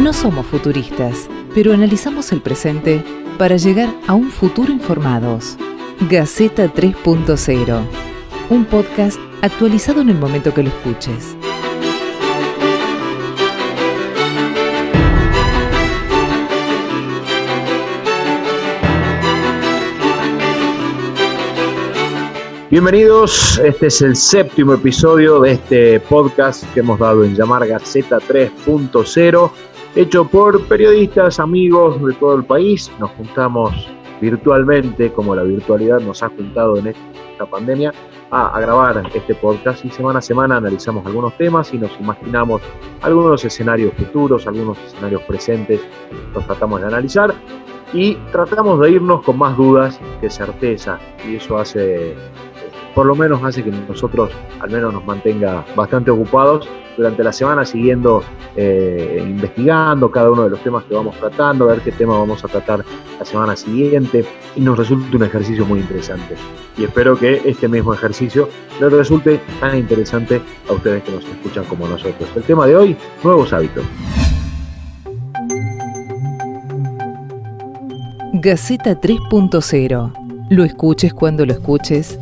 No somos futuristas, pero analizamos el presente para llegar a un futuro informados. Gaceta 3.0, un podcast actualizado en el momento que lo escuches. Bienvenidos, este es el séptimo episodio de este podcast que hemos dado en llamar Gaceta 3.0, hecho por periodistas, amigos de todo el país. Nos juntamos virtualmente, como la virtualidad nos ha juntado en esta pandemia, a, grabar este podcast. Y semana a semana analizamos algunos temas y nos imaginamos algunos escenarios futuros, algunos escenarios presentes, los tratamos de analizar y tratamos de irnos con más dudas que certeza y eso hace por lo menos hace que nosotros al menos nos mantenga bastante ocupados durante la semana siguiendo, eh, investigando cada uno de los temas que vamos tratando, a ver qué tema vamos a tratar la semana siguiente y nos resulta un ejercicio muy interesante. Y espero que este mismo ejercicio les resulte tan interesante a ustedes que nos escuchan como nosotros. El tema de hoy, nuevos hábitos. Gaceta 3.0. Lo escuches cuando lo escuches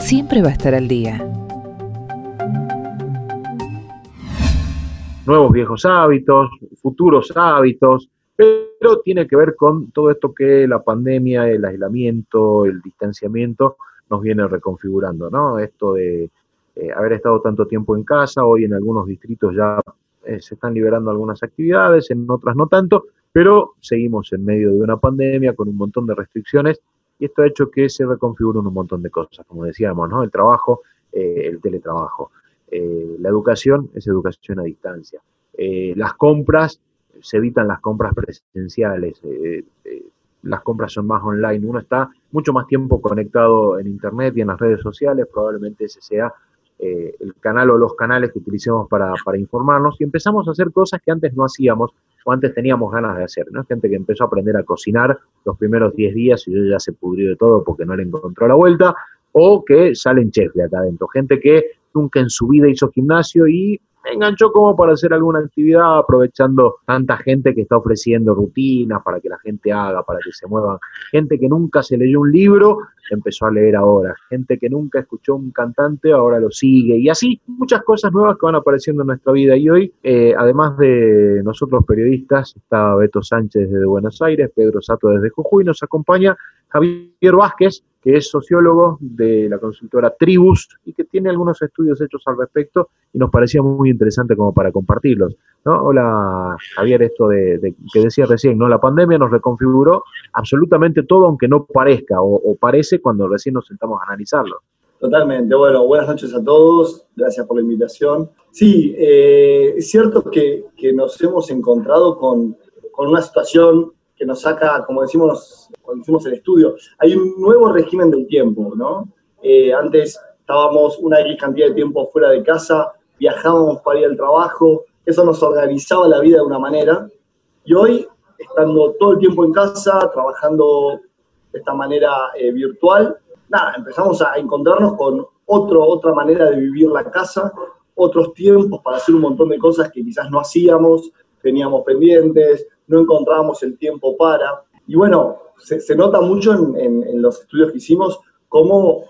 siempre va a estar al día. Nuevos viejos hábitos, futuros hábitos, pero tiene que ver con todo esto que la pandemia, el aislamiento, el distanciamiento nos viene reconfigurando, ¿no? Esto de eh, haber estado tanto tiempo en casa, hoy en algunos distritos ya eh, se están liberando algunas actividades, en otras no tanto, pero seguimos en medio de una pandemia con un montón de restricciones y esto ha hecho que se reconfiguren un montón de cosas, como decíamos, ¿no? El trabajo, eh, el teletrabajo. Eh, la educación es educación a distancia. Eh, las compras, se evitan las compras presenciales, las compras son más online, uno está mucho más tiempo conectado en Internet y en las redes sociales, probablemente ese sea el canal o los canales que utilicemos para, para informarnos y empezamos a hacer cosas que antes no hacíamos o antes teníamos ganas de hacer, ¿no? Gente que empezó a aprender a cocinar los primeros 10 días y ya se pudrió de todo porque no le encontró la vuelta, o que salen chef de acá adentro, gente que nunca en su vida hizo gimnasio y me enganchó como para hacer alguna actividad aprovechando tanta gente que está ofreciendo rutinas para que la gente haga, para que se muevan. Gente que nunca se leyó un libro, empezó a leer ahora. Gente que nunca escuchó un cantante, ahora lo sigue. Y así muchas cosas nuevas que van apareciendo en nuestra vida. Y hoy, eh, además de nosotros periodistas, está Beto Sánchez desde Buenos Aires, Pedro Sato desde Jujuy, nos acompaña Javier Vázquez, que es sociólogo de la consultora Tribus y que tiene algunos estudios hechos al respecto y nos parecía muy interesante como para compartirlos. Hola Javier, esto de, que decía recién, ¿no? La pandemia nos reconfiguró absolutamente todo, aunque no parezca o, parece cuando recién nos sentamos a analizarlo. Totalmente. Bueno, buenas noches a todos. Gracias por la invitación. Sí, eh, es cierto que, nos hemos encontrado con, con una situación que nos saca, como decimos cuando hicimos el estudio, hay un nuevo régimen del tiempo, ¿no? Eh, antes estábamos una X cantidad de tiempo fuera de casa, viajábamos para ir al trabajo, eso nos organizaba la vida de una manera, y hoy, estando todo el tiempo en casa, trabajando de esta manera eh, virtual, nada, empezamos a encontrarnos con otro, otra manera de vivir la casa, otros tiempos para hacer un montón de cosas que quizás no hacíamos, teníamos pendientes, no encontrábamos el tiempo para. Y bueno, se, nota mucho en, los estudios que hicimos cómo,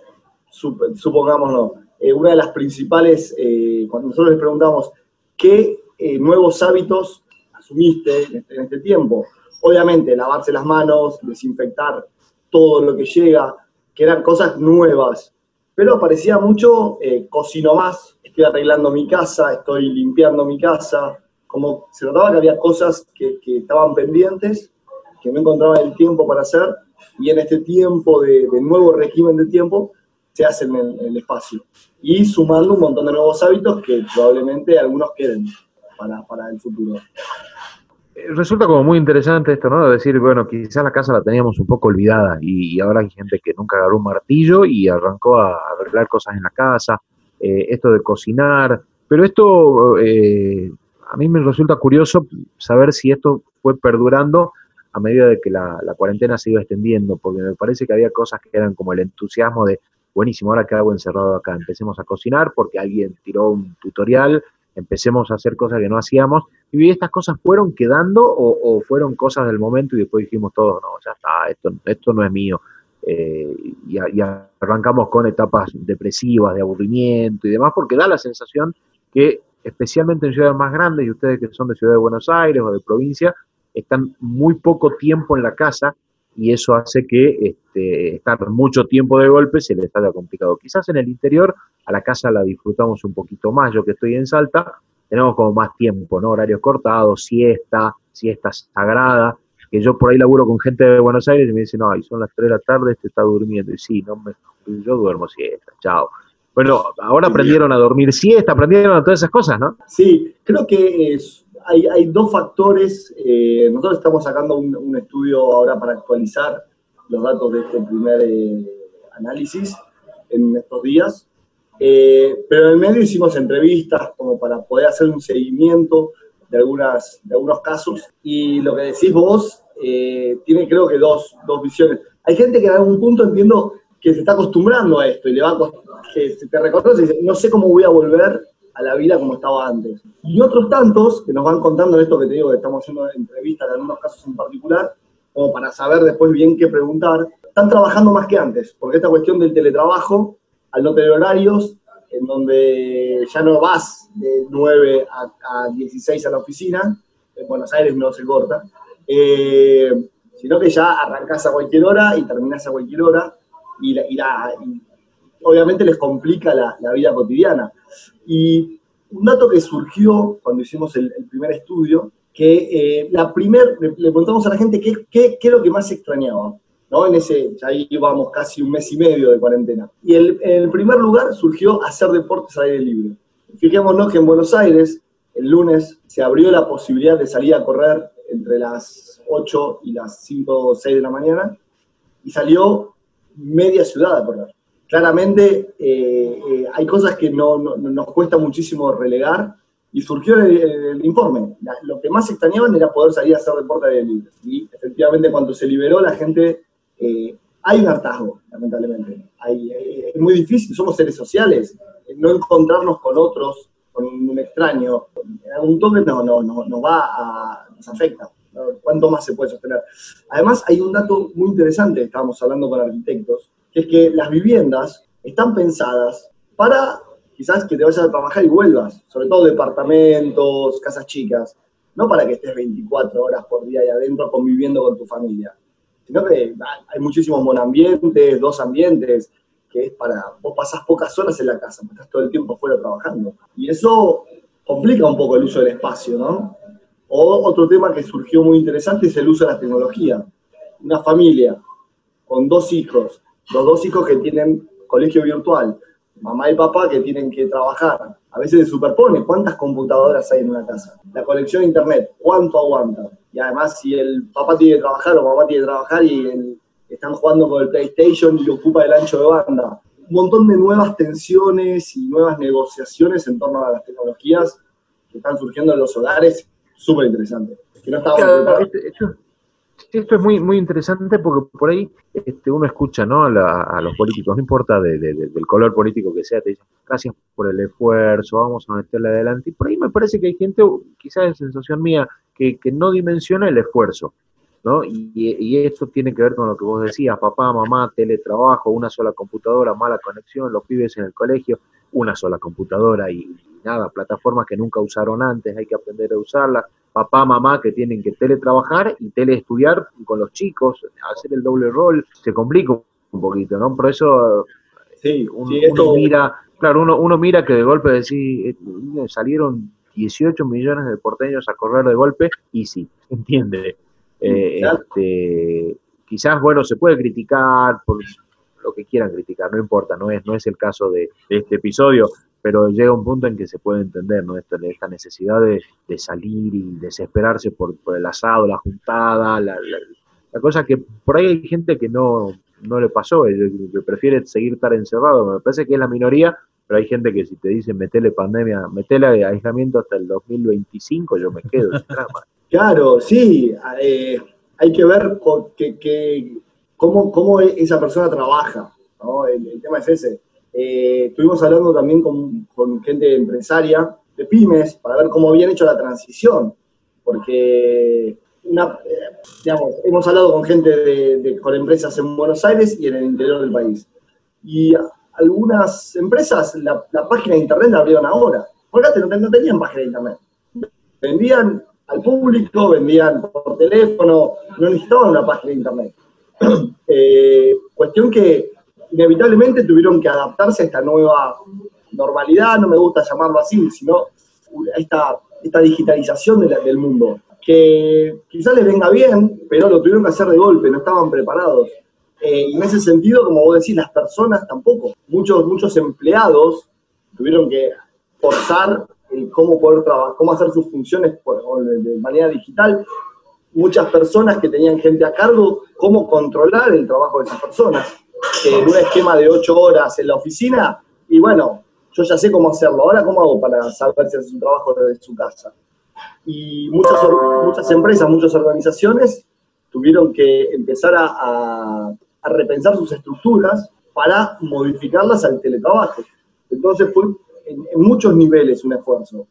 supongámoslo, eh, una de las principales, eh, cuando nosotros les preguntamos qué eh, nuevos hábitos asumiste en este, en este, tiempo, obviamente lavarse las manos, desinfectar todo lo que llega, que eran cosas nuevas, pero parecía mucho cocino más, estoy arreglando mi casa, estoy limpiando mi casa, como se notaba que había cosas que, estaban pendientes, que no encontraban el tiempo para hacer, y en este tiempo de, nuevo régimen de tiempo se hacen en, el espacio. Y sumando un montón de nuevos hábitos que probablemente algunos queden para, para el futuro. Eh, resulta como muy interesante esto, ¿no? De decir, bueno, quizás la casa la teníamos un poco olvidada y, ahora hay gente que nunca agarró un martillo y arrancó a arreglar cosas en la casa, eh, esto de cocinar, pero esto eh, a mí me resulta curioso saber si esto fue perdurando a medida de que la, cuarentena se iba extendiendo, porque me parece que había cosas que eran como el entusiasmo de, buenísimo, ahora que hago encerrado acá, empecemos a cocinar porque alguien tiró un tutorial empecemos a hacer cosas que no hacíamos. Y estas cosas fueron quedando o, fueron cosas del momento y después dijimos todos, no, ya está, esto, esto no es mío. Eh, y, y, arrancamos con etapas depresivas, de aburrimiento y demás, porque da la sensación que, especialmente en ciudades más grandes, y ustedes que son de Ciudad de Buenos Aires o de provincia, están muy poco tiempo en la casa y eso hace que este, estar mucho tiempo de golpe se les haga complicado. Quizás en el interior a la casa la disfrutamos un poquito más. Yo que estoy en Salta, tenemos como más tiempo, ¿no? Horarios cortados, siesta, siesta sagrada. Que yo por ahí laburo con gente de Buenos Aires y me dicen, no, ahí son las 3 de la tarde, este está durmiendo. Y sí, no me, yo duermo siesta, chao. Bueno, ahora aprendieron a dormir siesta, aprendieron a todas esas cosas, ¿no? Sí, creo que es, hay, dos factores. Eh, nosotros estamos sacando un, estudio ahora para actualizar los datos de este primer eh, análisis en estos días. Eh, pero en el medio hicimos entrevistas como para poder hacer un seguimiento de, algunas, de algunos casos. Y lo que decís vos tiene creo que dos, dos visiones. Hay gente que en algún punto entiendo que se está acostumbrando a esto y le va a que se te reconoce y dice, no sé cómo voy a volver a la vida como estaba antes. Y otros tantos que nos van contando esto que te digo, que estamos haciendo entrevistas de algunos casos en particular, como para saber después bien qué preguntar, están trabajando más que antes, porque esta cuestión del teletrabajo, al no tener horarios, en donde ya no vas de 9 a, 16 a la oficina, en Buenos Aires no se corta, eh, sino que ya arrancás a cualquier hora y terminás a cualquier hora, y, obviamente les complica la, la vida cotidiana. Y un dato que surgió cuando hicimos el, primer estudio, que eh, la primer, le, preguntamos a la gente qué, qué, qué, es lo que más extrañaba, ¿no? En ese, ya íbamos casi un mes y medio de cuarentena. Y el, en el primer lugar surgió hacer deportes al aire libre. Fijémonos que en Buenos Aires, el lunes, se abrió la posibilidad de salir a correr entre las 8 y las 5 o 6 de la mañana, y salió media ciudad a correr claramente eh, eh, hay cosas que no, nos cuesta muchísimo relegar y surgió el, informe. lo que más extrañaban era poder salir a hacer deporte de libre. Y efectivamente cuando se liberó la gente, eh, hay un hartazgo, lamentablemente. es muy difícil, somos seres sociales, no encontrarnos con otros, con un extraño, en algún toque no, no, no, nos va a, nos afecta. ¿Cuánto más se puede sostener? Además, hay un dato muy interesante, estábamos hablando con arquitectos, que es que las viviendas están pensadas para quizás que te vayas a trabajar y vuelvas, sobre todo departamentos, casas chicas, no para que estés 24 horas por día ahí adentro conviviendo con tu familia, sino que hay muchísimos monambientes, dos ambientes, que es para, vos pasás pocas horas en la casa, estás todo el tiempo fuera trabajando. Y eso complica un poco el uso del espacio, ¿no? O otro tema que surgió muy interesante es el uso de la tecnología. Una familia con dos hijos los dos hijos que tienen colegio virtual, mamá y papá que tienen que trabajar. A veces se superpone cuántas computadoras hay en una casa. La conexión a internet, cuánto aguanta. Y además, si el papá tiene que trabajar o mamá tiene que trabajar y están jugando con el PlayStation y ocupa el ancho de banda. Un montón de nuevas tensiones y nuevas negociaciones en torno a las tecnologías que están surgiendo en los hogares, súper interesante. Que no esto es muy, muy interesante porque por ahí este, uno escucha ¿no? a, los políticos, no importa del color político que sea, te dicen gracias por el esfuerzo, vamos a meterle adelante. Y por ahí me parece que hay gente, quizás es sensación mía, que, no dimensiona el esfuerzo. ¿no? Y, y, esto tiene que ver con lo que vos decías, papá, mamá, teletrabajo, una sola computadora, mala conexión, los pibes en el colegio, una sola computadora y nada, plataformas que nunca usaron antes, hay que aprender a usarlas papá, mamá que tienen que teletrabajar y teleestudiar con los chicos, hacer el doble rol, se complica un poquito, ¿no? Por eso sí, uno, mira, claro, uno, uno mira que de golpe decís, eh, salieron 18 millones de porteños a correr de golpe y sí, entiende. Eh, este, quizás, bueno, se puede criticar por lo que quieran criticar, no importa, no es, no es el caso de este episodio, pero llega un punto en que se puede entender, ¿no? Esta, necesidad de, salir y desesperarse por, el asado, la juntada, la, cosa que por ahí hay gente que no, no le pasó, que prefiere seguir estar encerrado, me parece que es la minoría, pero hay gente que si te dicen metele pandemia, metele aislamiento hasta el 2025, yo me quedo. Claro, sí, eh, hay que ver que, cómo, cómo esa persona trabaja, ¿no? el tema es ese eh, estuvimos hablando también con, gente empresaria pymes para ver cómo habían hecho la transición, porque una, eh, hemos hablado con gente de, con empresas en Buenos Aires y en el interior del país. Y algunas empresas la, página de internet la abrieron ahora, porque antes no, tenían página de internet. Vendían al público, vendían por teléfono, no necesitaban una página de internet. Eh, cuestión que inevitablemente tuvieron que adaptarse a esta nueva normalidad, no me gusta llamarlo así, sino esta, esta digitalización del mundo, que quizás les venga bien, pero lo tuvieron que hacer de golpe, no estaban preparados. Eh, y en ese sentido, como vos decís, las personas tampoco. Muchos, muchos empleados tuvieron que forzar el cómo poder trabajar, cómo hacer sus funciones de manera digital. Muchas personas que tenían gente a cargo, cómo controlar el trabajo de esas personas. Que en un esquema de ocho horas en la oficina, y bueno, yo ya sé cómo hacerlo. Ahora, ¿cómo hago para saber si haces un trabajo desde su casa? Y muchas, muchas empresas, muchas organizaciones tuvieron que empezar a, a, repensar sus estructuras para modificarlas al teletrabajo. Entonces fue en, muchos niveles un esfuerzo,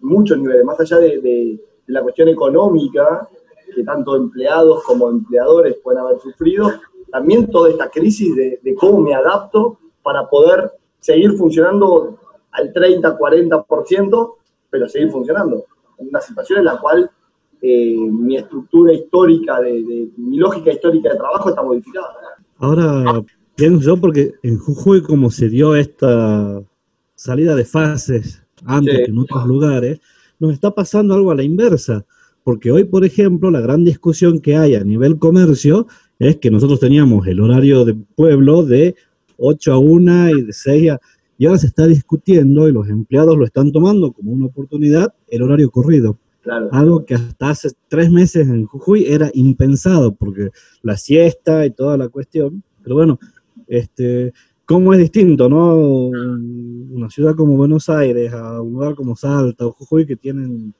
muchos niveles, más allá de, de, la cuestión económica, que tanto empleados como empleadores pueden haber sufrido, también toda esta crisis de, de cómo me adapto para poder seguir funcionando al 30, 40%, pero seguir funcionando. En una situación en la cual eh, mi estructura histórica, de, mi lógica histórica de trabajo está modificada. Ahora pienso yo, porque en Jujuy, como se dio esta salida de fases antes que en otros lugares, nos está pasando algo a la inversa. Porque hoy, por ejemplo, la gran discusión que hay a nivel comercio es que nosotros teníamos el horario de pueblo de 8 a 1 y de 6 a... Y ahora se está discutiendo y los empleados lo están tomando como una oportunidad el horario corrido. Algo que hasta hace tres meses en Jujuy era impensado, porque la siesta y toda la cuestión. Pero bueno, este, ¿cómo es distinto, no? Una ciudad como Buenos Aires a un lugar como Salta o Jujuy que tienen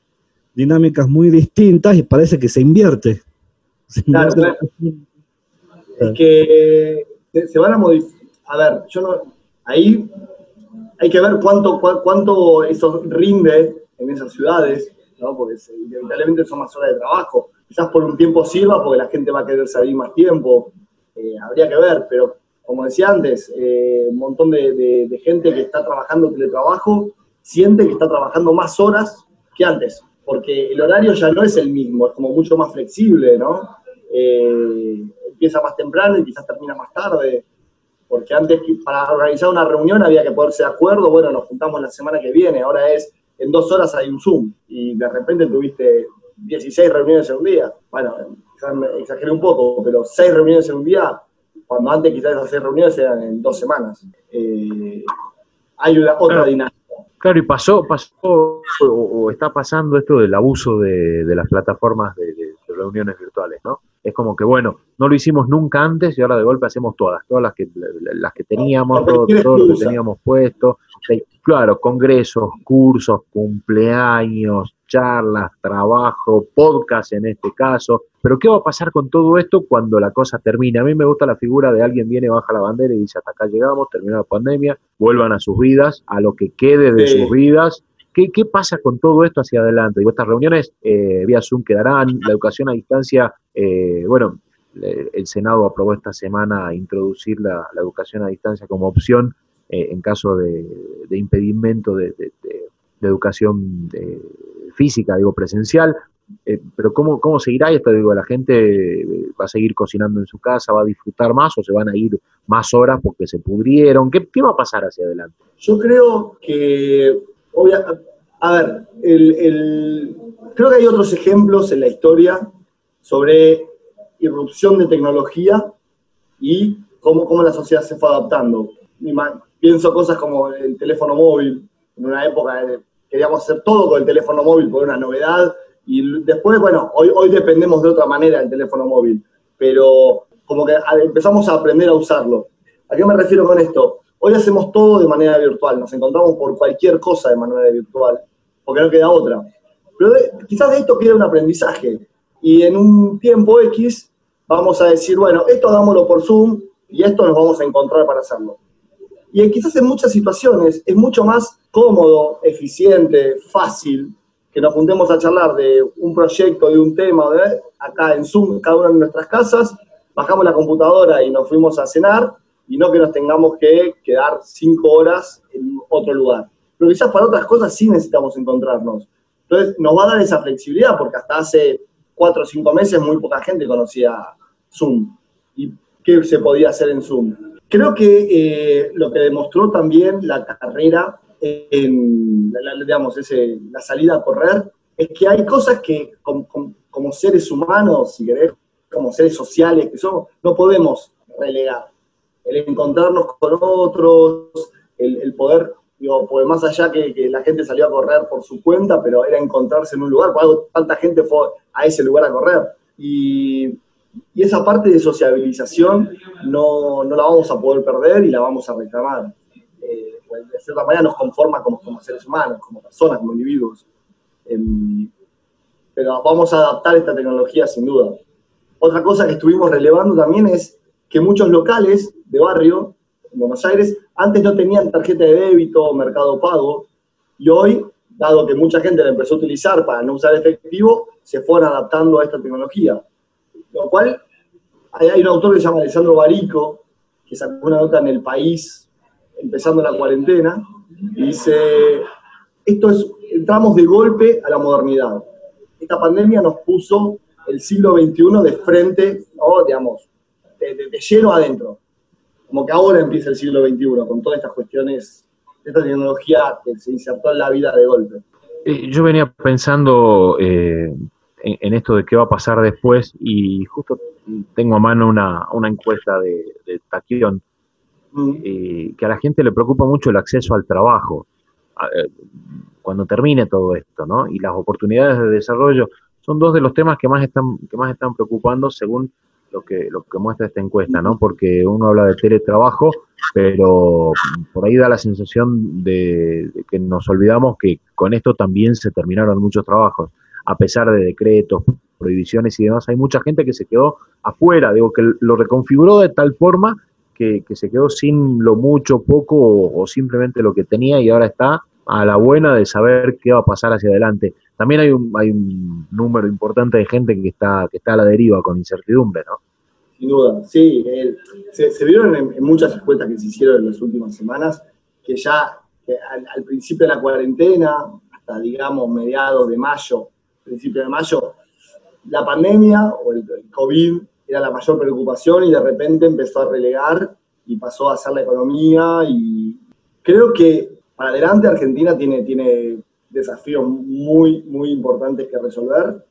dinámicas muy distintas y parece que se invierte. claro, Es que se van a modificar a ver, yo no, ahí hay que ver cuánto, cuánto eso rinde en esas ciudades, ¿no? porque inevitablemente son más horas de trabajo. Quizás por un tiempo sirva porque la gente va a querer salir más tiempo, eh, habría que ver, pero como decía antes, eh, un montón de, gente que está trabajando teletrabajo siente que está trabajando más horas que antes, porque el horario ya no es el mismo, es como mucho más flexible, ¿no? Eh, empieza más temprano y quizás termina más tarde porque antes para organizar una reunión había que ponerse de acuerdo, bueno, nos juntamos la semana que viene, ahora es en dos horas hay un Zoom y de repente tuviste 16 reuniones en un día. Bueno, exageré un poco, pero 6 reuniones en un día, cuando antes quizás esas 6 reuniones eran en dos semanas. Eh, hay otra dinámica. Claro, y pasó, pasó o, está pasando esto del abuso de, las plataformas de reuniones virtuales, ¿no? Es como que, bueno, no lo hicimos nunca antes y ahora de golpe hacemos todas, todas las que, las que teníamos, todo, lo que teníamos puesto. Claro, congresos, cursos, cumpleaños, charlas, trabajo, podcast en este caso. Pero ¿qué va a pasar con todo esto cuando la cosa termine? A mí me gusta la figura de alguien viene, baja la bandera y dice, hasta acá llegamos, terminó la pandemia, vuelvan a sus vidas, a lo que quede de sus vidas ¿Qué, pasa con todo esto hacia adelante? Digo, estas reuniones eh, vía Zoom quedarán, la educación a distancia, eh, bueno, el Senado aprobó esta semana introducir la, educación a distancia como opción eh, en caso de, impedimento de, educación física, digo, presencial. pero ¿cómo, ¿cómo seguirá esto? Digo, ¿la gente va a seguir cocinando en su casa, va a disfrutar más o se van a ir más horas porque se pudrieron? ¿Qué, qué va a pasar hacia adelante? Yo creo que a ver, creo que hay otros ejemplos en la historia sobre irrupción de tecnología y cómo, cómo la sociedad se fue adaptando. Pienso cosas como el teléfono móvil, en una época queríamos hacer todo con el teléfono móvil por una novedad, y después, bueno, hoy, hoy dependemos de otra manera del teléfono móvil, pero como que empezamos a aprender a usarlo. ¿A qué me refiero con esto? Hoy hacemos todo de manera virtual, nos encontramos por cualquier cosa de manera virtual, porque no queda otra. Pero quizás esto queda un aprendizaje. Y en un tiempo X vamos a decir, bueno, esto hagámoslo por Zoom y esto nos vamos a encontrar para hacerlo. Y quizás en muchas situaciones es mucho más cómodo, eficiente, fácil, que nos juntemos a charlar de un proyecto, de un tema, de, acá en Zoom, cada una en nuestras casas, bajamos la computadora y nos fuimos a cenar, y no que nos tengamos que quedar cinco horas en otro lugar. Pero quizás para otras cosas sí necesitamos encontrarnos. Entonces nos va a dar esa flexibilidad, porque hasta hace cuatro o cinco meses muy poca gente conocía Zoom y qué se podía hacer en Zoom. Creo que eh, lo que demostró también la carrera en, la, digamos, ese, la salida a correr, es que hay cosas que como, seres humanos, si querés, como seres sociales que somos, no podemos relegar. El encontrarnos con otros, el, poder, digo, pues más allá que, que, la gente salió a correr por su cuenta, pero era encontrarse en un lugar, por tanta gente fue a ese lugar a correr. Y, y esa parte de sociabilización no, no, la vamos a poder perder y la vamos a reclamar. Eh, de cierta manera nos conforma como, como seres humanos, como personas, como individuos. Em, pero vamos a adaptar esta tecnología sin duda. Otra cosa que estuvimos relevando también es que muchos locales de barrio en Buenos Aires antes no tenían tarjeta de débito o mercado pago y hoy, dado que mucha gente la empezó a utilizar para no usar efectivo, se fueron adaptando a esta tecnología. Lo cual, hay, un autor que se llama Alessandro Barico, que sacó una nota en El País empezando la cuarentena, y dice, esto es, entramos de golpe a la modernidad. Esta pandemia nos puso el siglo XXI de frente, o digamos, de, lleno adentro. Como que ahora empieza el siglo XXI con todas estas cuestiones, esta tecnología que se insertó en la vida de golpe. Eh, yo venía pensando eh, en, esto de qué va a pasar después y justo tengo a mano una, encuesta de, de Taquión eh, que a la gente le preocupa mucho el acceso al trabajo eh, cuando termine todo esto, ¿no? Y las oportunidades de desarrollo son dos de los temas que más están, que más están preocupando según lo que, lo que muestra esta encuesta, ¿no? Porque uno habla de teletrabajo, pero por ahí da la sensación de, que nos olvidamos que con esto también se terminaron muchos trabajos, a pesar de decretos, prohibiciones y demás. Hay mucha gente que se quedó afuera, digo, que lo reconfiguró de tal forma que, se quedó sin lo mucho, poco o, simplemente lo que tenía y ahora está a la buena de saber qué va a pasar hacia adelante. También hay un, número importante de gente que está, que está a la deriva con incertidumbre, ¿no? Sin duda, sí. se, vieron en, muchas encuestas que se hicieron en las últimas semanas que ya al, principio de la cuarentena, hasta digamos mediados de mayo, principio de mayo, la pandemia o el COVID era la mayor preocupación y de repente empezó a relegar y pasó a hacer la economía y creo que para adelante Argentina tiene, tiene desafíos muy, muy importantes que resolver.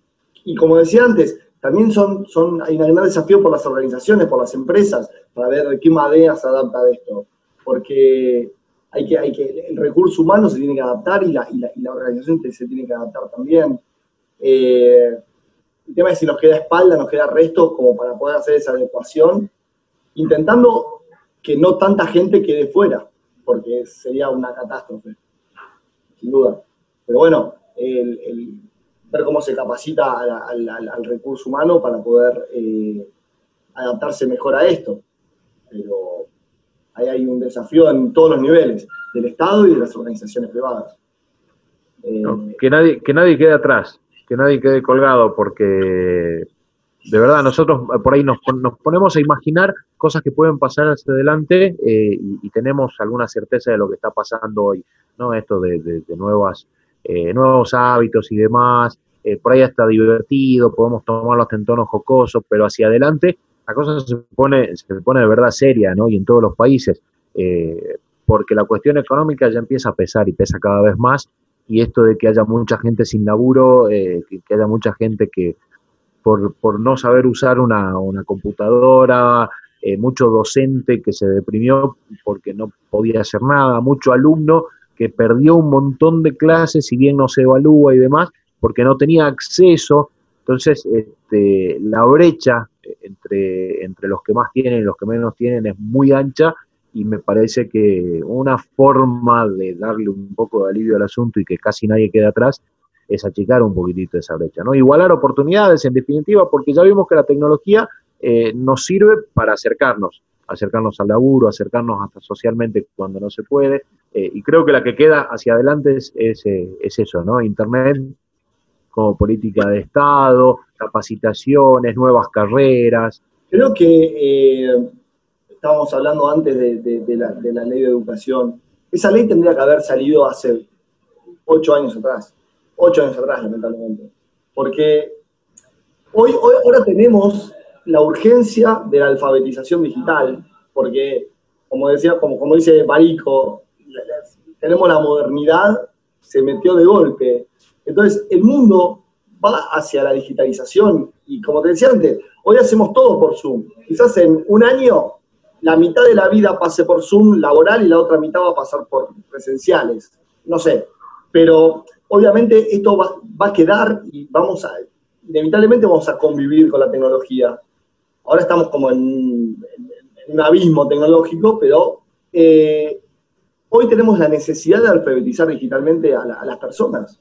Y como decía antes, también son, son, hay un gran desafío por las organizaciones, por las empresas, para ver qué madera se adapta a esto. Porque hay que, hay que, el recurso humano se tiene que adaptar y la, y la, y la organización se tiene que adaptar también. Eh, el tema es si nos queda espalda, nos queda resto como para poder hacer esa adecuación, intentando que no tanta gente quede fuera, porque sería una catástrofe, sin duda. Pero bueno, ver cómo se capacita al, recurso humano para poder eh, adaptarse mejor a esto. Pero ahí hay un desafío en todos los niveles, del Estado y de las organizaciones privadas. Eh, que, nadie, que nadie quede atrás que nadie quede colgado, porque de verdad nosotros por ahí nos, ponemos a imaginar cosas que pueden pasar hacia adelante eh, y, tenemos alguna certeza de lo que está pasando hoy, ¿no? Esto de, nuevas, eh, nuevos hábitos y demás, eh, por ahí está divertido, podemos tomarlo hasta en tono jocoso, pero hacia adelante la cosa se pone, se pone de verdad seria, ¿no? Y en todos los países, porque la cuestión económica ya empieza a pesar y pesa cada vez más y esto de que haya mucha gente sin laburo, eh, que, haya mucha gente que por, por no saber usar una, computadora, eh, mucho docente que se deprimió porque no podía hacer nada, mucho alumno que perdió un montón de clases, si bien no se evalúa y demás, porque no tenía acceso. Entonces, este, la brecha entre, entre los que más tienen y los que menos tienen es muy ancha y me parece que una forma de darle un poco de alivio al asunto y que casi nadie quede atrás es achicar un poquitito esa brecha, ¿no? Igualar oportunidades, en definitiva, porque ya vimos que la tecnología eh, nos sirve para acercarnos. acercarnos al laburo, acercarnos hasta socialmente cuando no se puede. Eh, y creo que la que queda hacia adelante es, es, eh, eso, ¿no? Internet como política de Estado, capacitaciones, nuevas carreras. Creo que eh, estábamos hablando antes de, la, de la ley de educación. Esa ley tendría que haber salido hace ocho años atrás. Ocho años atrás, lamentablemente. Porque hoy, hoy ahora tenemos la urgencia de la alfabetización digital, porque, como decía, como, como dice Barico, tenemos la modernidad, se metió de golpe. Entonces, el mundo va hacia la digitalización y como te decía antes, hoy hacemos todo por Zoom. Quizás en un año la mitad de la vida pase por Zoom laboral y la otra mitad va a pasar por presenciales. No sé, pero obviamente esto va, va a quedar y vamos a, inevitablemente vamos a convivir con la tecnología ahora estamos como en, un abismo tecnológico, pero eh, hoy tenemos la necesidad de alfabetizar digitalmente a, las personas.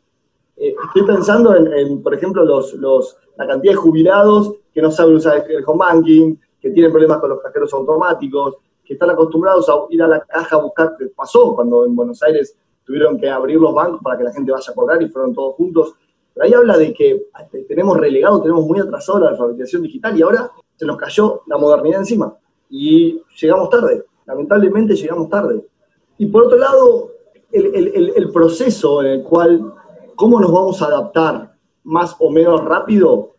Eh, estoy pensando en, por ejemplo, los, la cantidad de jubilados que no saben usar el home banking, que tienen problemas con los cajeros automáticos, que están acostumbrados a ir a la caja a buscar, qué pasó cuando en Buenos Aires tuvieron que abrir los bancos para que la gente vaya a cobrar y fueron todos juntos. Pero ahí habla de que tenemos relegado, tenemos muy atrasado la alfabetización digital y ahora se nos cayó la modernidad encima y llegamos tarde, lamentablemente llegamos tarde. Y por otro lado, el, proceso en el cual, cómo nos vamos a adaptar más o menos rápido,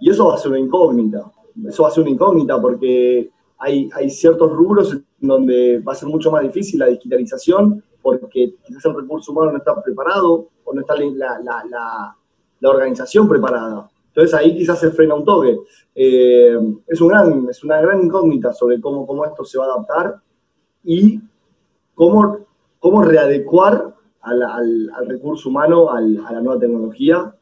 y eso va a ser una incógnita, eso va a ser una incógnita porque hay, hay ciertos rubros donde va a ser mucho más difícil la digitalización porque quizás el recurso humano no está preparado o no está la, la, la, la organización preparada. Entonces ahí quizás se frena un toque. Eh, es, un gran, es una gran incógnita sobre cómo, cómo esto se va a adaptar y cómo, cómo readecuar al, al, recurso humano a la nueva tecnología.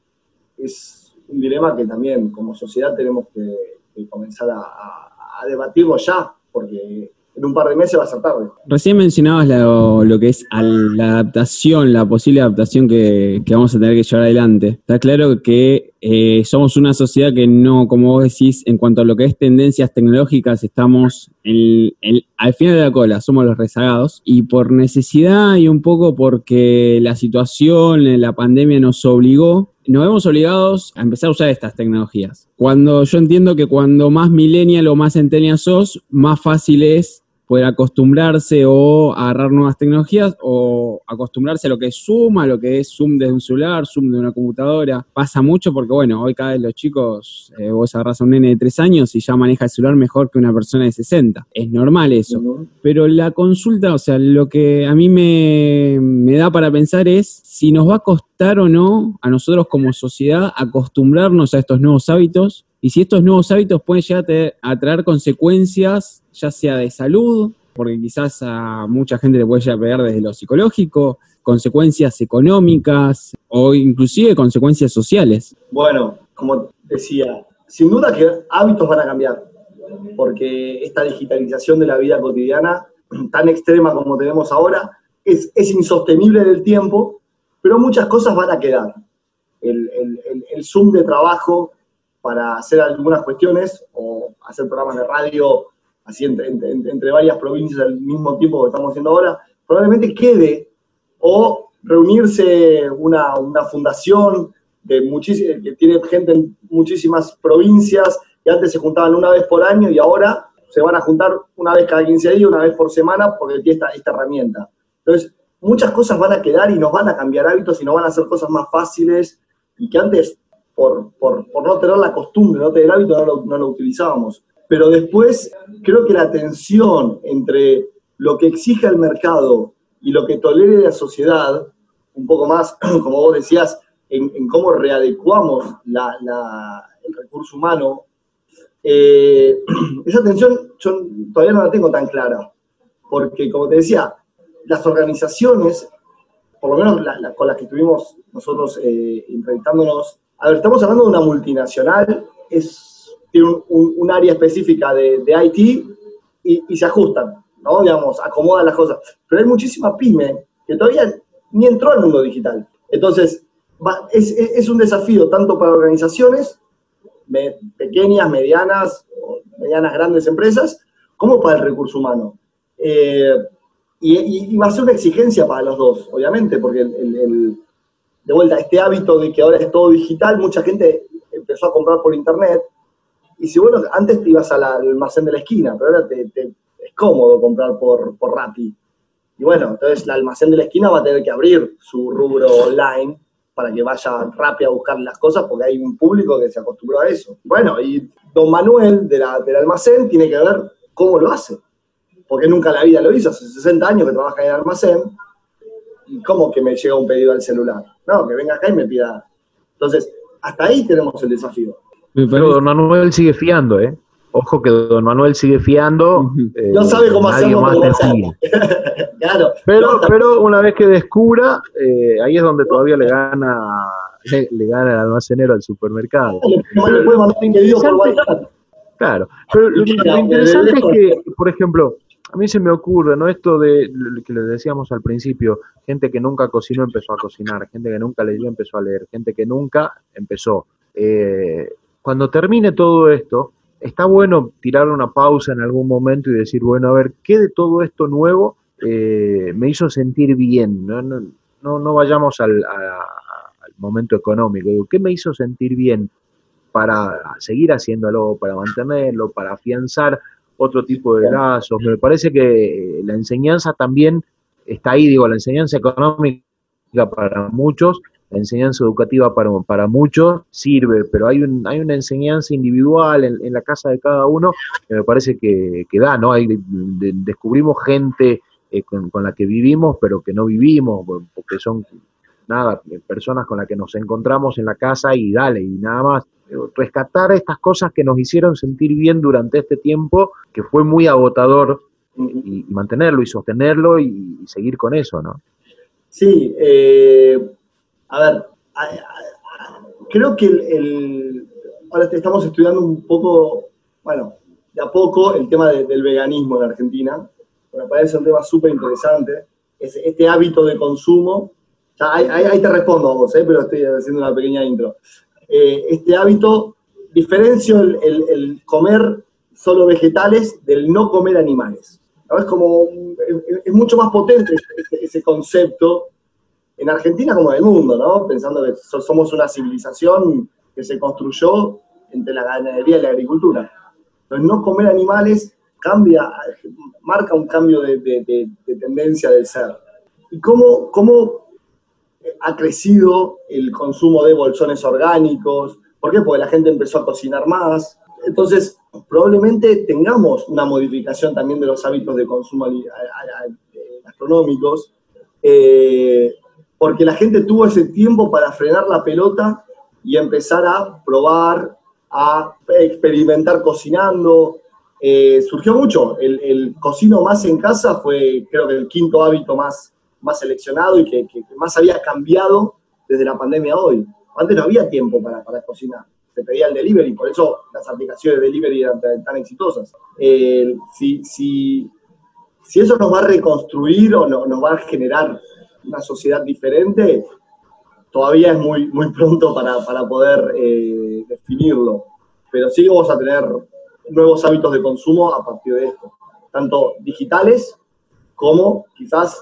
Es un dilema que también como sociedad tenemos que, comenzar a, a, debatirlo ya, porque en un par de meses va a ser tarde. Recién mencionabas lo, que es la adaptación, la posible adaptación que, vamos a tener que llevar adelante. Está claro que eh, somos una sociedad que no, como vos decís, en cuanto a lo que es tendencias tecnológicas, estamos al final de la cola, somos los rezagados. Y por necesidad y un poco porque la situación, la pandemia nos obligó, nos vemos obligados a empezar a usar estas tecnologías. Cuando yo entiendo que cuando más millennial o más centennial sos, más fácil es poder acostumbrarse o agarrar nuevas tecnologías o acostumbrarse a lo que es Zoom, a lo que es Zoom desde un celular, Zoom de una computadora. Pasa mucho porque, bueno, hoy cada vez los chicos, eh, vos agarras a un nene de tres años y ya maneja el celular mejor que una persona de 60. Es normal eso. Pero la consulta, o sea, lo que a mí me, me da para pensar es si nos va a costar o no a nosotros como sociedad acostumbrarnos a estos nuevos hábitos y si estos nuevos hábitos pueden llegar a traer consecuencias ya sea de salud, porque quizás a mucha gente le puede llegar a pegar desde lo psicológico, consecuencias económicas o inclusive consecuencias sociales. Bueno, como decía, sin duda que hábitos van a cambiar, porque esta digitalización de la vida cotidiana, tan extrema como tenemos ahora, es, insostenible en el tiempo, pero muchas cosas van a quedar. El, el Zoom de trabajo para hacer algunas cuestiones o hacer programas de radio así entre, varias provincias al mismo tiempo que estamos haciendo ahora, probablemente quede o reunirse una, fundación de que tiene gente en muchísimas provincias que antes se juntaban una vez por año y ahora se van a juntar una vez cada 15 días, una vez por semana, porque tiene esta, esta herramienta. Entonces, muchas cosas van a quedar y nos van a cambiar hábitos y nos van a hacer cosas más fáciles y que antes, por, no tener la costumbre, no tener el hábito, no no lo utilizábamos. Pero después creo que la tensión entre lo que exige el mercado y lo que tolere la sociedad, un poco más, como vos decías, en, cómo readecuamos el recurso humano, eh, esa tensión yo todavía no la tengo tan clara, porque como te decía, las organizaciones, por lo menos con las que estuvimos nosotros eh, entrevistándonos, a ver, estamos hablando de una multinacional, es tiene un, área específica de, IT y, se ajustan, ¿no? Digamos, acomodan las cosas. Pero hay muchísima pyme que todavía ni entró al mundo digital. Entonces, es, un desafío tanto para organizaciones, pequeñas, medianas, medianas, grandes empresas, como para el recurso humano. Eh, y, va a ser una exigencia para los dos, obviamente, porque de vuelta, este hábito de que ahora es todo digital, mucha gente empezó a comprar por internet. Y si bueno, antes te ibas al almacén de la esquina, pero ahora te, es cómodo comprar por, por Rappi. Y bueno, entonces el almacén de la esquina va a tener que abrir su rubro online para que vaya rápido a buscar las cosas porque hay un público que se acostumbró a eso. Bueno, y don Manuel de del almacén tiene que ver cómo lo hace, porque nunca la vida lo hizo, hace 60 años que trabaja en el almacén, y cómo que me llega un pedido al celular. No, que venga acá y me pida. Entonces, hasta ahí tenemos el desafío. Pero don Manuel sigue fiando, ¿eh? Ojo que don Manuel sigue fiando. Eh, no sabe cómo hacerlo. claro. Pero, pero una vez que descubra, eh, ahí es donde todavía le gana le, gana el almacenero al supermercado. Claro, pero lo, interesante es que, por ejemplo, a mí se me ocurre, ¿no? Esto de lo que les decíamos al principio, gente que nunca cocinó empezó a cocinar, gente que nunca leyó empezó a leer, gente que nunca empezó. Eh, cuando termine todo esto, está bueno tirar una pausa en algún momento y decir, bueno, a ver, ¿qué de todo esto nuevo eh, me hizo sentir bien? No, no, no, vayamos al, al, momento económico. ¿Qué me hizo sentir bien para seguir haciéndolo, para mantenerlo, para afianzar otro tipo de lazos? Me parece que la enseñanza también está ahí, digo, la enseñanza económica para muchos la enseñanza educativa para, para muchos sirve, pero hay, un, hay una enseñanza individual en, la casa de cada uno que me parece que, que da, ¿no? Hay, descubrimos gente eh, con, la que vivimos, pero que no vivimos, porque son, nada, personas con las que nos encontramos en la casa y dale, y nada más. Rescatar estas cosas que nos hicieron sentir bien durante este tiempo, que fue muy agotador, y, mantenerlo y sostenerlo y, y seguir con eso, ¿no? Sí, eh, a ver, creo que el, ahora estamos estudiando un poco, bueno, de a poco el tema del veganismo en Argentina. Me parece un tema súper interesante. Este hábito de consumo, ahí, te respondo a vos, ¿eh? pero estoy haciendo una pequeña intro. Eh, este hábito, diferencio el, comer solo vegetales del no comer animales. Es como, es, mucho más potente ese, ese concepto en Argentina como en el mundo, ¿no? Pensando que somos una civilización que se construyó entre la ganadería y la agricultura. Entonces, no comer animales cambia, marca un cambio de, tendencia del ser. ¿Y cómo, cómo ha crecido el consumo de bolsones orgánicos? ¿Por qué? Porque la gente empezó a cocinar más. Entonces, probablemente tengamos una modificación también de los hábitos de consumo gastronómicos. Eh, porque la gente tuvo ese tiempo para frenar la pelota y empezar a probar, a experimentar cocinando. Eh, surgió mucho. El, cocino más en casa fue, creo que, el quinto hábito más, más seleccionado y que, más había cambiado desde la pandemia hoy. Antes no había tiempo para, cocinar. Se pedía el delivery, por eso las aplicaciones de delivery eran tan, exitosas. Eh, si, si, si, eso nos va a reconstruir o no, nos va a generar una sociedad diferente, todavía es muy, muy pronto para, poder eh, definirlo. Pero sí vamos a tener nuevos hábitos de consumo a partir de esto, tanto digitales como quizás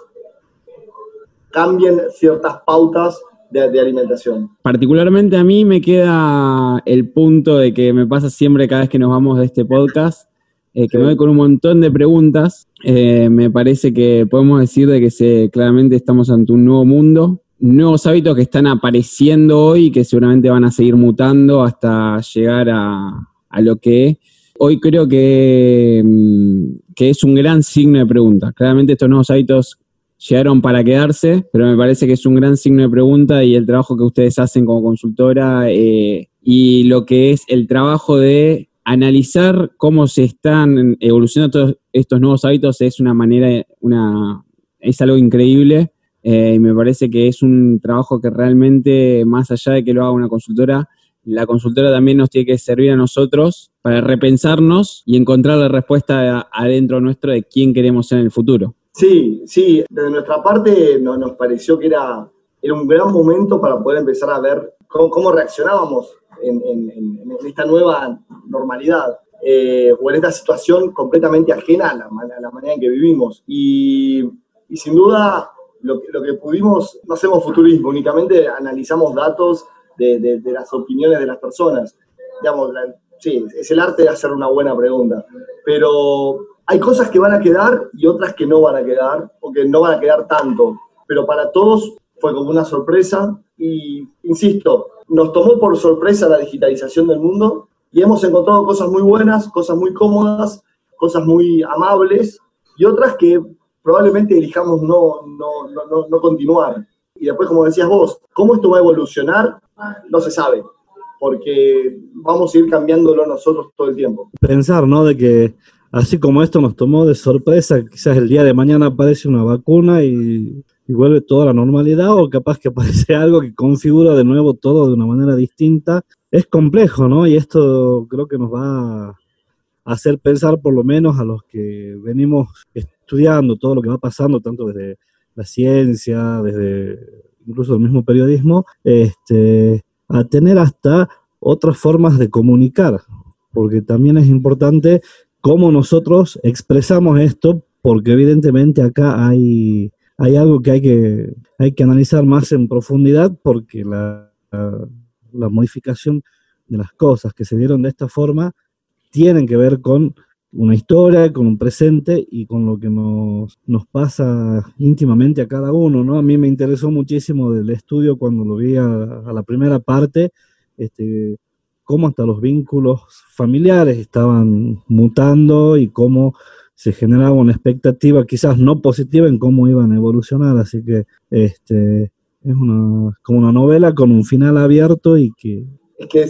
cambien ciertas pautas de, de, alimentación. Particularmente a mí me queda el punto de que me pasa siempre cada vez que nos vamos de este podcast, eh, que me voy con un montón de preguntas. Eh, me parece que podemos decir de que se, claramente estamos ante un nuevo mundo, nuevos hábitos que están apareciendo hoy y que seguramente van a seguir mutando hasta llegar a, a lo que hoy creo que, mm, que, es un gran signo de pregunta. Claramente estos nuevos hábitos llegaron para quedarse, pero me parece que es un gran signo de pregunta y el trabajo que ustedes hacen como consultora eh, y lo que es el trabajo de analizar cómo se están evolucionando todos estos nuevos hábitos es una manera, una, es algo increíble eh, y me parece que es un trabajo que realmente, más allá de que lo haga una consultora, la consultora también nos tiene que servir a nosotros para repensarnos y encontrar la respuesta adentro nuestro de quién queremos ser en el futuro. Sí, sí, desde nuestra parte nos pareció que era, un gran momento para poder empezar a ver cómo reaccionábamos en, esta nueva normalidad. eh, o en esta situación completamente ajena a la, manera en que vivimos. Y, sin duda, lo, lo, que pudimos, no hacemos futurismo, únicamente analizamos datos de, las opiniones de las personas. Digamos, sí, es el arte de hacer una buena pregunta, pero hay cosas que van a quedar y otras que no van a quedar, o que no van a quedar tanto, pero para todos fue como una sorpresa y, insisto, nos tomó por sorpresa la digitalización del mundo y hemos encontrado cosas muy buenas, cosas muy cómodas, cosas muy amables y otras que probablemente elijamos no, no, no, no continuar. Y después, como decías vos, ¿cómo esto va a evolucionar? No se sabe, porque vamos a ir cambiándolo nosotros todo el tiempo. Pensar, ¿no? De que así como esto nos tomó de sorpresa, quizás el día de mañana aparece una vacuna y, vuelve toda la normalidad, o capaz que aparece algo que configura de nuevo todo de una manera distinta. Es complejo, ¿no? Y esto creo que nos va a hacer pensar por lo menos a los que venimos estudiando todo lo que va pasando, tanto desde la ciencia, desde incluso el mismo periodismo, este, a tener hasta otras formas de comunicar, porque también es importante cómo nosotros expresamos esto, porque evidentemente acá hay, hay algo que hay, que hay que analizar más en profundidad, porque la, la modificación de las cosas que se dieron de esta forma tienen que ver con una historia, con un presente y con lo que nos, nos pasa íntimamente a cada uno, ¿no? A mí me interesó muchísimo del estudio cuando lo vi a, la primera parte, este, cómo hasta los vínculos familiares estaban mutando y cómo se generaba una expectativa quizás no positiva en cómo iban a evolucionar, así que este, es una, como una novela con un final abierto y que,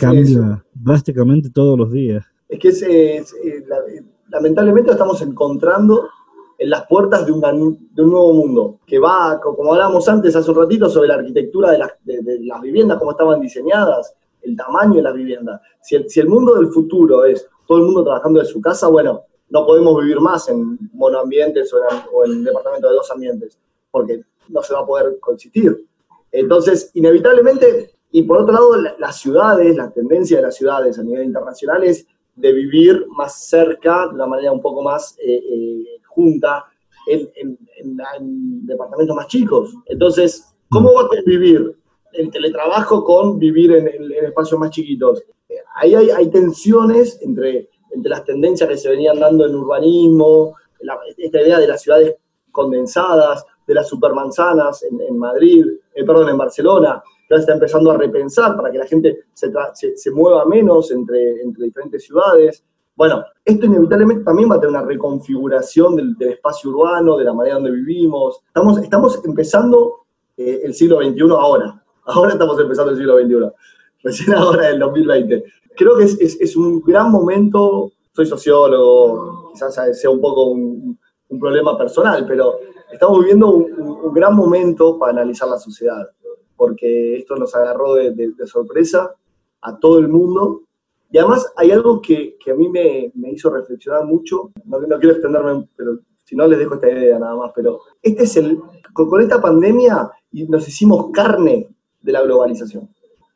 cambia drásticamente todos los días es que es, eh, lamentablemente estamos encontrando en las puertas de, un nuevo mundo, que va, como hablábamos antes hace un ratito, sobre la arquitectura de las, viviendas, cómo estaban diseñadas, el tamaño de las viviendas. Si el, si el mundo del futuro es todo el mundo trabajando de su casa, bueno, no podemos vivir más en monoambientes o en, o en departamentos de dos ambientes, porque no se va a poder coexistir. Entonces, inevitablemente, y por otro lado, las ciudades, la tendencia de las ciudades a nivel internacional es de vivir más cerca, de una manera un poco más eh, eh, junta, en, departamentos más chicos. Entonces, ¿cómo va a convivir el teletrabajo con vivir en, espacios más chiquitos? Ahí hay, tensiones entre, entre las tendencias que se venían dando en urbanismo, esta idea de las ciudades condensadas, de las supermanzanas en, en Madrid, eh, perdón, en Barcelona, ya se está empezando a repensar para que la gente se, se, mueva menos entre, entre diferentes ciudades. Bueno, esto inevitablemente también va a tener una reconfiguración del, espacio urbano, de la manera donde vivimos. Estamos, estamos empezando eh, el siglo XXI ahora. Ahora estamos empezando el siglo XXI. Recién ahora, el 2020. Creo que es, es, un gran momento. Soy sociólogo, quizás sea un poco un, problema personal, pero estamos viviendo un, gran momento para analizar la sociedad porque esto nos agarró de, sorpresa a todo el mundo. Y además hay algo que, a mí me, hizo reflexionar mucho, no, quiero extenderme, pero si no les dejo esta idea nada más, pero este es el, con, esta pandemia nos hicimos carne de la globalización.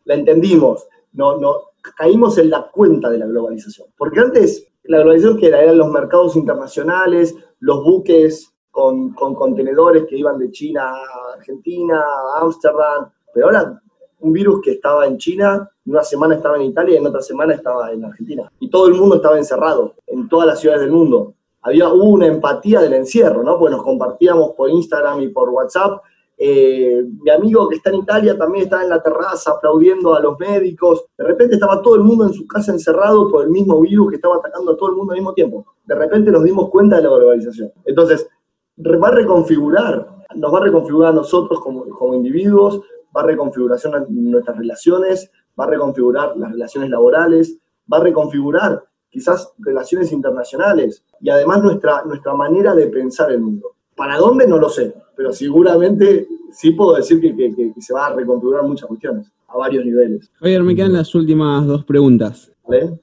La entendimos, no, no, caímos en la cuenta de la globalización. Porque antes la globalización que era, eran los mercados internacionales, los buques con, contenedores que iban de China a Argentina, a Ámsterdam, pero ahora un virus que estaba en China, una semana estaba en Italia y en otra semana estaba en Argentina. Y todo el mundo estaba encerrado, en todas las ciudades del mundo. Había, hubo una empatía del encierro, ¿no? Pues nos compartíamos por Instagram y por WhatsApp. Eh, mi amigo que está en Italia también estaba en la terraza aplaudiendo a los médicos. De repente estaba todo el mundo en su casa encerrado por el mismo virus que estaba atacando a todo el mundo al mismo tiempo. De repente nos dimos cuenta de la globalización. Entonces, va a reconfigurar, nos va a reconfigurar a nosotros como, como individuos, va a reconfigurar nuestras relaciones, va a reconfigurar las relaciones laborales, va a reconfigurar quizás relaciones internacionales y además nuestra, nuestra manera de pensar el mundo. ¿Para dónde? No lo sé, pero seguramente sí puedo decir que, que se va a reconfigurar muchas cuestiones a varios niveles. Javier, me quedan las últimas dos preguntas.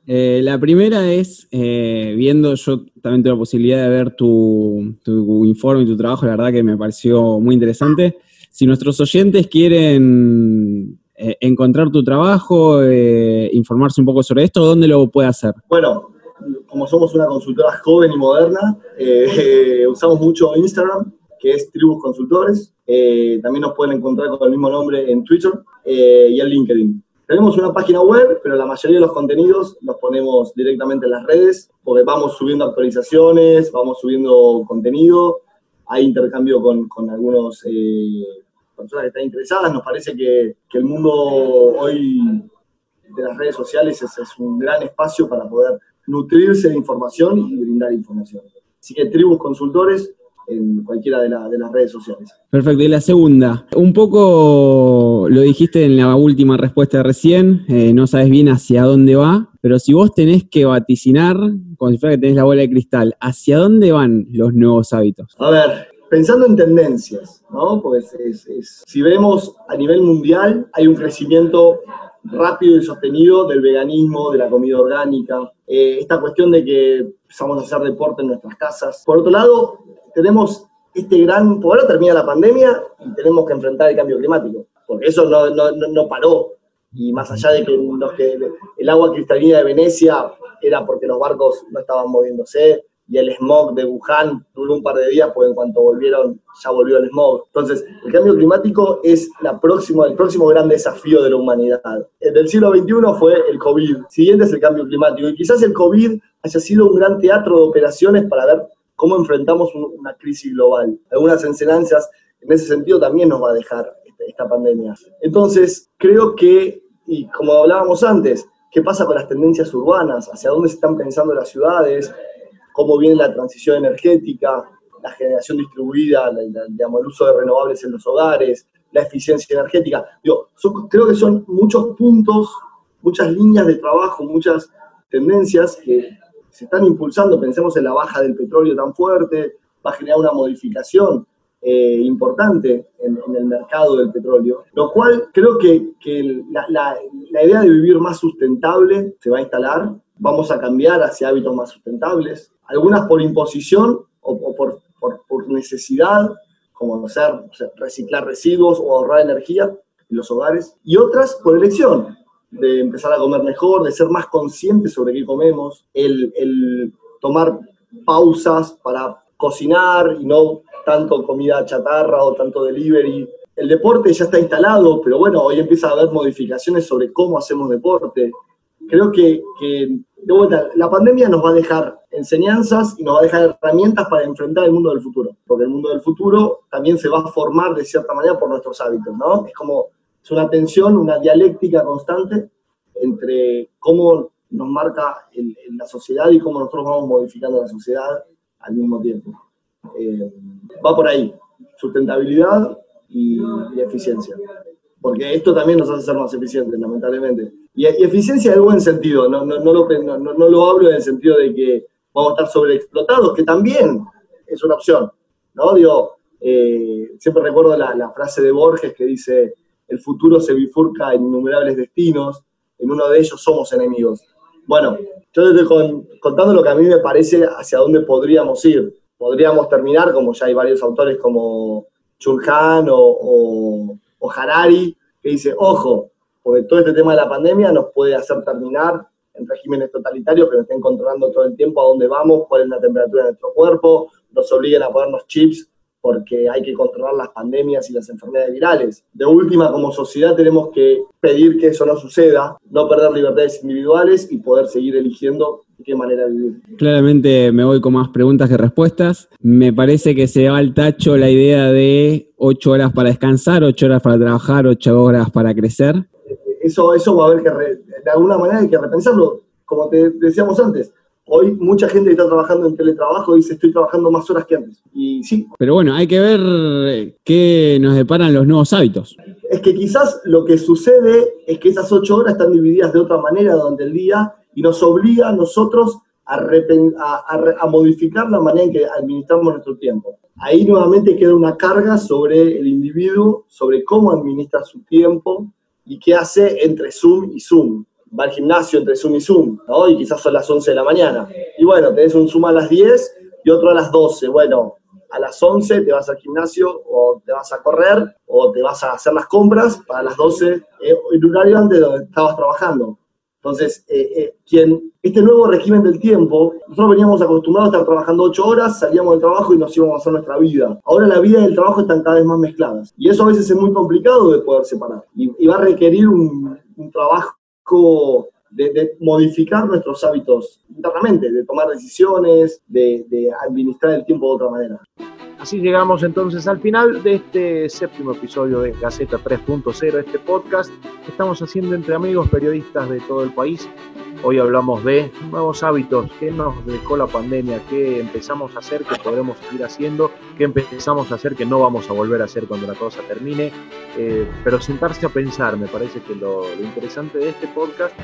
Eh, la primera es, eh, viendo, yo también tuve la posibilidad de ver tu, informe y tu trabajo, la verdad que me pareció muy interesante. Si nuestros oyentes quieren eh, encontrar tu trabajo, informarse un poco sobre esto, ¿dónde lo puede hacer? Bueno, como somos una consultora joven y moderna, eh, usamos mucho Instagram, que es Tribus Consultores. Eh, también nos pueden encontrar con el mismo nombre en Twitter y en LinkedIn. Tenemos una página web, pero la mayoría de los contenidos los ponemos directamente en las redes, porque vamos subiendo actualizaciones, vamos subiendo contenido, hay intercambio con, con algunos personas que están interesadas. Nos parece que, el mundo hoy de las redes sociales es, es, un gran espacio para poder nutrirse de información y brindar información. Así que Tribus Consultores en cualquiera de, la, de, las redes sociales. Perfecto. Y la segunda, un poco lo dijiste en la última respuesta recién, eh, no sabes bien hacia dónde va, pero si vos tenés que vaticinar, como si fuera que tenés la bola de cristal, ¿hacia dónde van los nuevos hábitos? A ver, pensando en tendencias, ¿no? Pues es, es, si vemos a nivel mundial, hay un crecimiento rápido y sostenido del veganismo, de la comida orgánica, eh, esta cuestión de que empezamos a hacer deporte en nuestras casas. Por otro lado, tenemos este gran, por ahora termina la pandemia y tenemos que enfrentar el cambio climático, porque eso no, no, no paró. Y más allá de que, el agua cristalina de Venecia era porque los barcos no estaban moviéndose, y el smog de Wuhan duró un par de días, porque en cuanto volvieron, ya volvió el smog. Entonces, el cambio climático es la próxima, el próximo gran desafío de la humanidad. El del siglo XXI fue el COVID, siguiente es el cambio climático, y quizás el COVID haya sido un gran teatro de operaciones para ver cómo enfrentamos una crisis global. Algunas enseñanzas en ese sentido también nos va a dejar esta pandemia. Entonces, creo que, y como hablábamos antes, ¿qué pasa con las tendencias urbanas? ¿Hacia dónde se están pensando las ciudades? Cómo viene la transición energética, la generación distribuida, digamos, el uso de renovables en los hogares, la eficiencia energética. Digo, creo que son muchos puntos, muchas líneas de trabajo, muchas tendencias que se están impulsando. Pensemos en la baja del petróleo tan fuerte, va a generar una modificación eh, importante en, en, el mercado del petróleo, lo cual creo que, que la, la, la idea de vivir más sustentable se va a instalar, vamos a cambiar hacia hábitos más sustentables, algunas por imposición o, o por, por, por, necesidad, como hacer, o sea, reciclar residuos o ahorrar energía en los hogares, y otras por elección, de empezar a comer mejor, de ser más conscientes sobre qué comemos, el, el tomar pausas para cocinar y no tanto comida chatarra o tanto delivery. El deporte ya está instalado, pero bueno, hoy empieza a haber modificaciones sobre cómo hacemos deporte. Creo que, que de vuelta, la pandemia nos va a dejar enseñanzas y nos va a dejar herramientas para enfrentar el mundo del futuro, porque el mundo del futuro también se va a formar de cierta manera por nuestros hábitos, ¿no? Es como, es una tensión, una dialéctica constante entre cómo nos marca el, la sociedad y cómo nosotros vamos modificando la sociedad al mismo tiempo. Eh, va por ahí, sustentabilidad y, y, eficiencia. Porque esto también nos hace ser más eficientes, lamentablemente. Y, y eficiencia en buen sentido, no, no, no, lo, no, no lo hablo en el sentido de que vamos a estar sobreexplotados, que también es una opción. ¿no? Digo, eh, siempre recuerdo la, la, frase de Borges que dice, el futuro se bifurca en innumerables destinos, en uno de ellos somos enemigos. Bueno, yo te estoy contando lo que a mí me parece hacia dónde podríamos ir. Podríamos terminar, como ya hay varios autores como Chulhan o, o, o Harari, que dice, ojo, porque todo este tema de la pandemia nos puede hacer terminar en regímenes totalitarios que nos estén controlando todo el tiempo a dónde vamos, cuál es la temperatura de nuestro cuerpo, nos obliguen a ponernos chips porque hay que controlar las pandemias y las enfermedades virales. De última, como sociedad tenemos que pedir que eso no suceda, no perder libertades individuales y poder seguir eligiendo de qué manera vivir. Claramente me voy con más preguntas que respuestas. Me parece que se va al tacho la idea de ocho horas para descansar, ocho horas para trabajar, ocho horas para crecer. Eso, eso va a haber que, re, de alguna manera hay que repensarlo. Como te decíamos antes, Hoy mucha gente está trabajando en teletrabajo dice estoy trabajando más horas que antes. Y sí. Pero bueno, hay que ver qué nos deparan los nuevos hábitos. Es que quizás lo que sucede es que esas ocho horas están divididas de otra manera durante el día y nos obliga a nosotros a, a, a, a modificar la manera en que administramos nuestro tiempo. Ahí nuevamente queda una carga sobre el individuo, sobre cómo administra su tiempo y qué hace entre Zoom y Zoom va al gimnasio entre Zoom y Zoom, ¿no? Y quizás son las 11 de la mañana. Y bueno, tenés un Zoom a las 10 y otro a las 12. Bueno, a las 11 te vas al gimnasio o te vas a correr o te vas a hacer las compras para las 12 eh, en un horario antes donde estabas trabajando. Entonces, eh, eh, quien, este nuevo régimen del tiempo, nosotros veníamos acostumbrados a estar trabajando ocho horas, salíamos del trabajo y nos íbamos a hacer nuestra vida. Ahora la vida y el trabajo están cada vez más mezcladas. Y eso a veces es muy complicado de poder separar. Y, va a requerir un, trabajo de, modificar nuestros hábitos internamente, de tomar decisiones, de, de administrar el tiempo de otra manera. Así llegamos entonces al final de este séptimo episodio de Gaceta 3.0, este podcast que estamos haciendo entre amigos periodistas de todo el país. Hoy hablamos de nuevos hábitos, qué nos dejó la pandemia, qué empezamos a hacer, qué podremos seguir haciendo, qué empezamos a hacer que no vamos a volver a hacer cuando la cosa termine. Eh, pero sentarse a pensar, me parece que lo interesante de este podcast,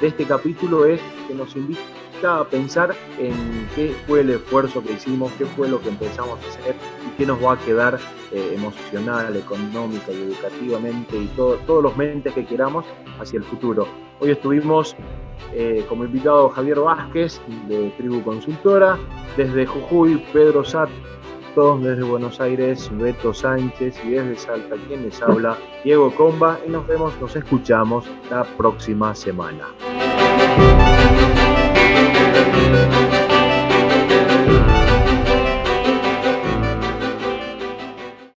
de este capítulo, es que nos invita a pensar en qué fue el esfuerzo que hicimos, qué fue lo que empezamos a hacer y qué nos va a quedar eh, emocional, económica y educativamente y todo, todos los mentes que queramos hacia el futuro. Hoy estuvimos eh, como invitado Javier Vázquez de Tribu Consultora, desde Jujuy, Pedro Sat todos desde Buenos Aires, Beto Sánchez y desde Salta, quien les habla, Diego Comba, y nos vemos, nos escuchamos la próxima semana.